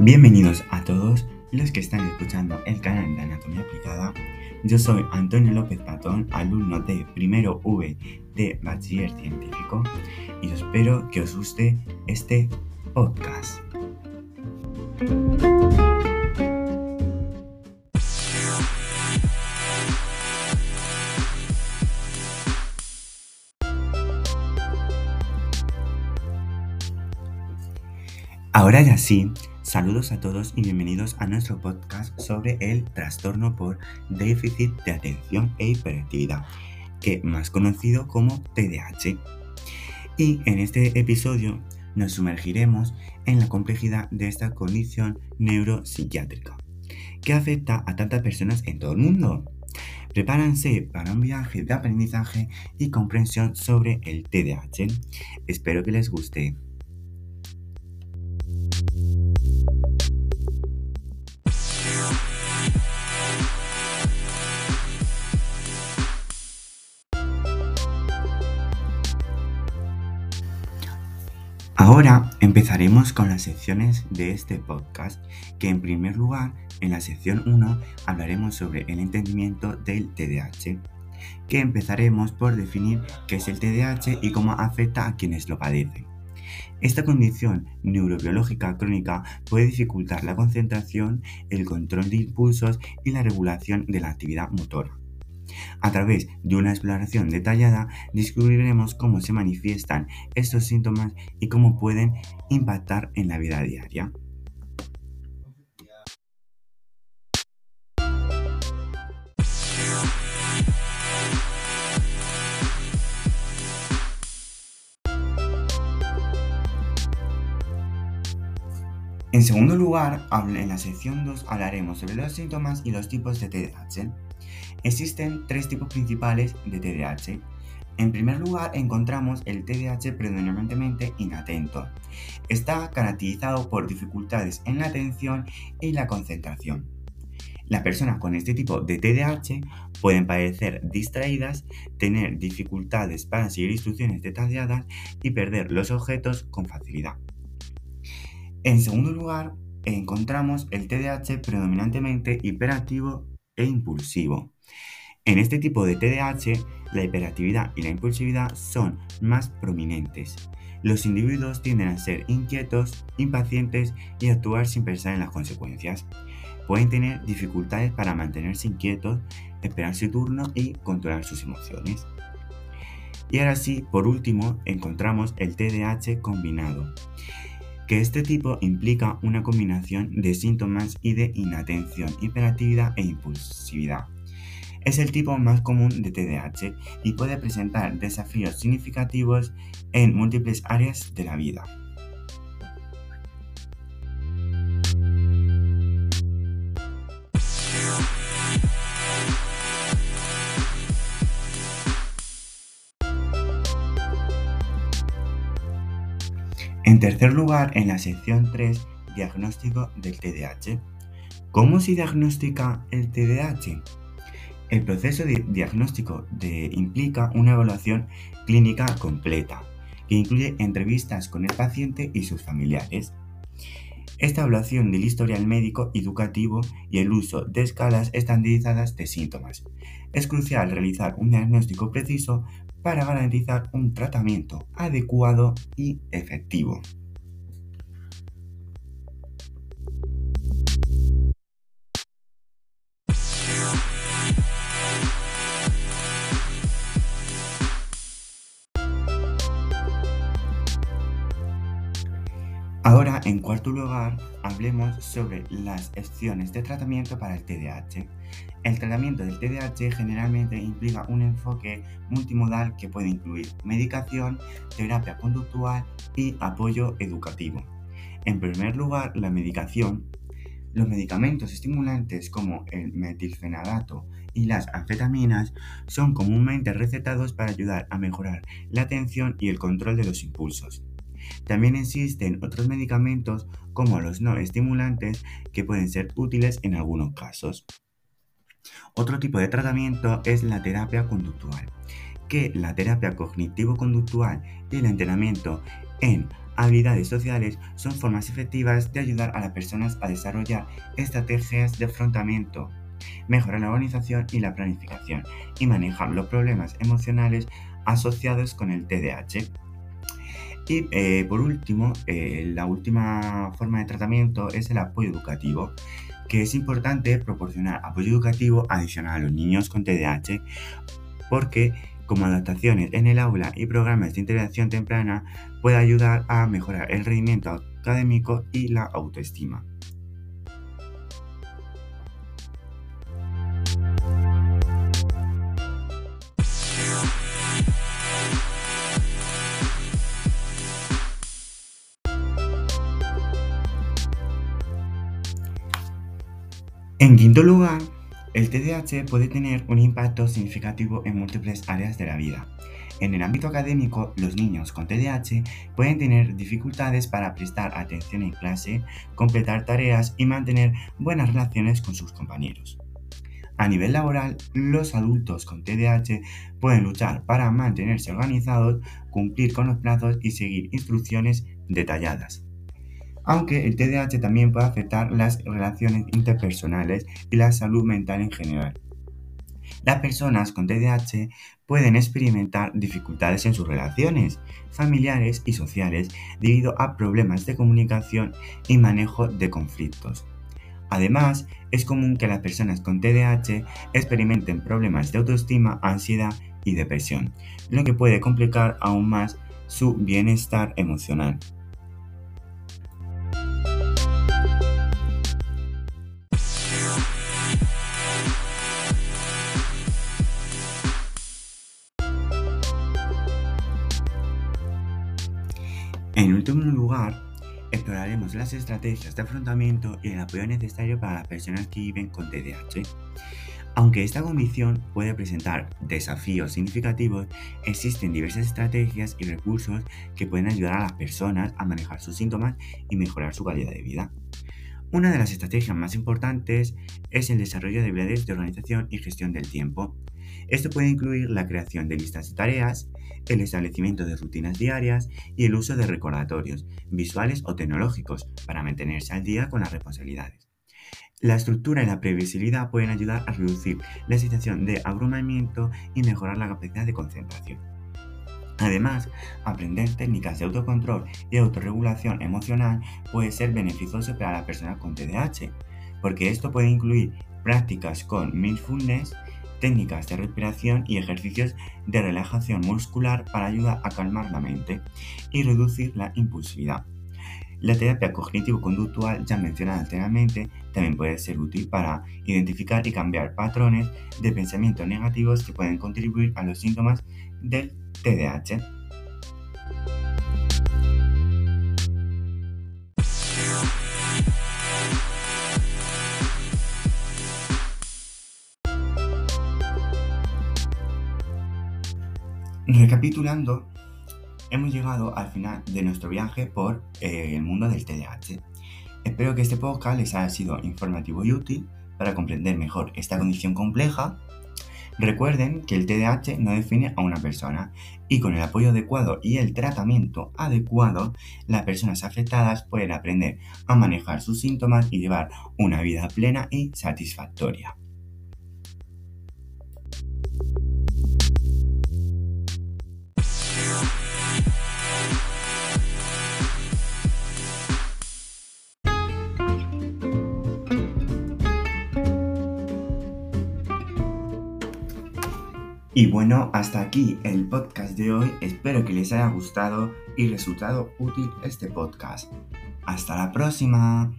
Bienvenidos a todos los que están escuchando el canal de Anatomía Aplicada. Yo soy Antonio López Patón, alumno de primero V de Bachiller Científico, y espero que os guste este podcast. Ahora ya sí, saludos a todos y bienvenidos a nuestro podcast sobre el trastorno por déficit de atención e hiperactividad, que más conocido como TDAH. Y en este episodio nos sumergiremos en la complejidad de esta condición neuropsiquiátrica, que afecta a tantas personas en todo el mundo. Prepárense para un viaje de aprendizaje y comprensión sobre el TDAH. Espero que les guste. Ahora empezaremos con las secciones de este podcast, que en primer lugar, en la sección 1 hablaremos sobre el entendimiento del TDAH, que empezaremos por definir qué es el TDAH y cómo afecta a quienes lo padecen. Esta condición neurobiológica crónica puede dificultar la concentración, el control de impulsos y la regulación de la actividad motora. A través de una exploración detallada descubriremos cómo se manifiestan estos síntomas y cómo pueden impactar en la vida diaria. En segundo lugar, en la sección 2 hablaremos sobre los síntomas y los tipos de TDAH. Existen tres tipos principales de TDAH. En primer lugar, encontramos el TDAH predominantemente inatento. Está caracterizado por dificultades en la atención y la concentración. Las personas con este tipo de TDAH pueden parecer distraídas, tener dificultades para seguir instrucciones detalladas y perder los objetos con facilidad. En segundo lugar, encontramos el TDAH predominantemente hiperactivo e impulsivo. En este tipo de TDAH, la hiperactividad y la impulsividad son más prominentes. Los individuos tienden a ser inquietos, impacientes y actuar sin pensar en las consecuencias. Pueden tener dificultades para mantenerse inquietos, esperar su turno y controlar sus emociones. Y ahora sí, por último, encontramos el TDAH combinado, que este tipo implica una combinación de síntomas y de inatención, hiperactividad e impulsividad. Es el tipo más común de TDAH y puede presentar desafíos significativos en múltiples áreas de la vida. En tercer lugar, en la sección 3, diagnóstico del TDAH. ¿Cómo se diagnostica el TDAH? El proceso de diagnóstico implica una evaluación clínica completa, que incluye entrevistas con el paciente y sus familiares. Esta evaluación del historial médico educativo y el uso de escalas estandarizadas de síntomas. Es crucial realizar un diagnóstico preciso para garantizar un tratamiento adecuado y efectivo. En cuarto lugar, hablemos sobre las opciones de tratamiento para el TDAH. El tratamiento del TDAH generalmente implica un enfoque multimodal que puede incluir medicación, terapia conductual y apoyo educativo. En primer lugar, la medicación. Los medicamentos estimulantes como el metilfenadato y las anfetaminas son comúnmente recetados para ayudar a mejorar la atención y el control de los impulsos. También existen otros medicamentos como los no estimulantes que pueden ser útiles en algunos casos. Otro tipo de tratamiento es la terapia conductual, que la terapia cognitivo-conductual y el entrenamiento en habilidades sociales son formas efectivas de ayudar a las personas a desarrollar estrategias de afrontamiento, mejorar la organización y la planificación y manejar los problemas emocionales asociados con el TDAH. Y eh, por último, eh, la última forma de tratamiento es el apoyo educativo, que es importante proporcionar apoyo educativo adicional a los niños con TDAH porque como adaptaciones en el aula y programas de interacción temprana puede ayudar a mejorar el rendimiento académico y la autoestima. En quinto lugar, el TDAH puede tener un impacto significativo en múltiples áreas de la vida. En el ámbito académico, los niños con TDAH pueden tener dificultades para prestar atención en clase, completar tareas y mantener buenas relaciones con sus compañeros. A nivel laboral, los adultos con TDAH pueden luchar para mantenerse organizados, cumplir con los plazos y seguir instrucciones detalladas aunque el TDAH también puede afectar las relaciones interpersonales y la salud mental en general. Las personas con TDAH pueden experimentar dificultades en sus relaciones familiares y sociales debido a problemas de comunicación y manejo de conflictos. Además, es común que las personas con TDAH experimenten problemas de autoestima, ansiedad y depresión, lo que puede complicar aún más su bienestar emocional. Exploraremos las estrategias de afrontamiento y el apoyo necesario para las personas que viven con TDAH. Aunque esta condición puede presentar desafíos significativos, existen diversas estrategias y recursos que pueden ayudar a las personas a manejar sus síntomas y mejorar su calidad de vida. Una de las estrategias más importantes es el desarrollo de habilidades de organización y gestión del tiempo. Esto puede incluir la creación de listas de tareas, el establecimiento de rutinas diarias y el uso de recordatorios, visuales o tecnológicos, para mantenerse al día con las responsabilidades. La estructura y la previsibilidad pueden ayudar a reducir la situación de abrumamiento y mejorar la capacidad de concentración. Además, aprender técnicas de autocontrol y autorregulación emocional puede ser beneficioso para la persona con TDAH, porque esto puede incluir prácticas con mindfulness, técnicas de respiración y ejercicios de relajación muscular para ayudar a calmar la mente y reducir la impulsividad. La terapia cognitivo-conductual ya mencionada anteriormente también puede ser útil para identificar y cambiar patrones de pensamientos negativos que pueden contribuir a los síntomas del TDAH. Recapitulando, hemos llegado al final de nuestro viaje por eh, el mundo del TDAH. Espero que este podcast les haya sido informativo y útil para comprender mejor esta condición compleja. Recuerden que el TDAH no define a una persona y con el apoyo adecuado y el tratamiento adecuado, las personas afectadas pueden aprender a manejar sus síntomas y llevar una vida plena y satisfactoria. Y bueno, hasta aquí el podcast de hoy. Espero que les haya gustado y resultado útil este podcast. Hasta la próxima.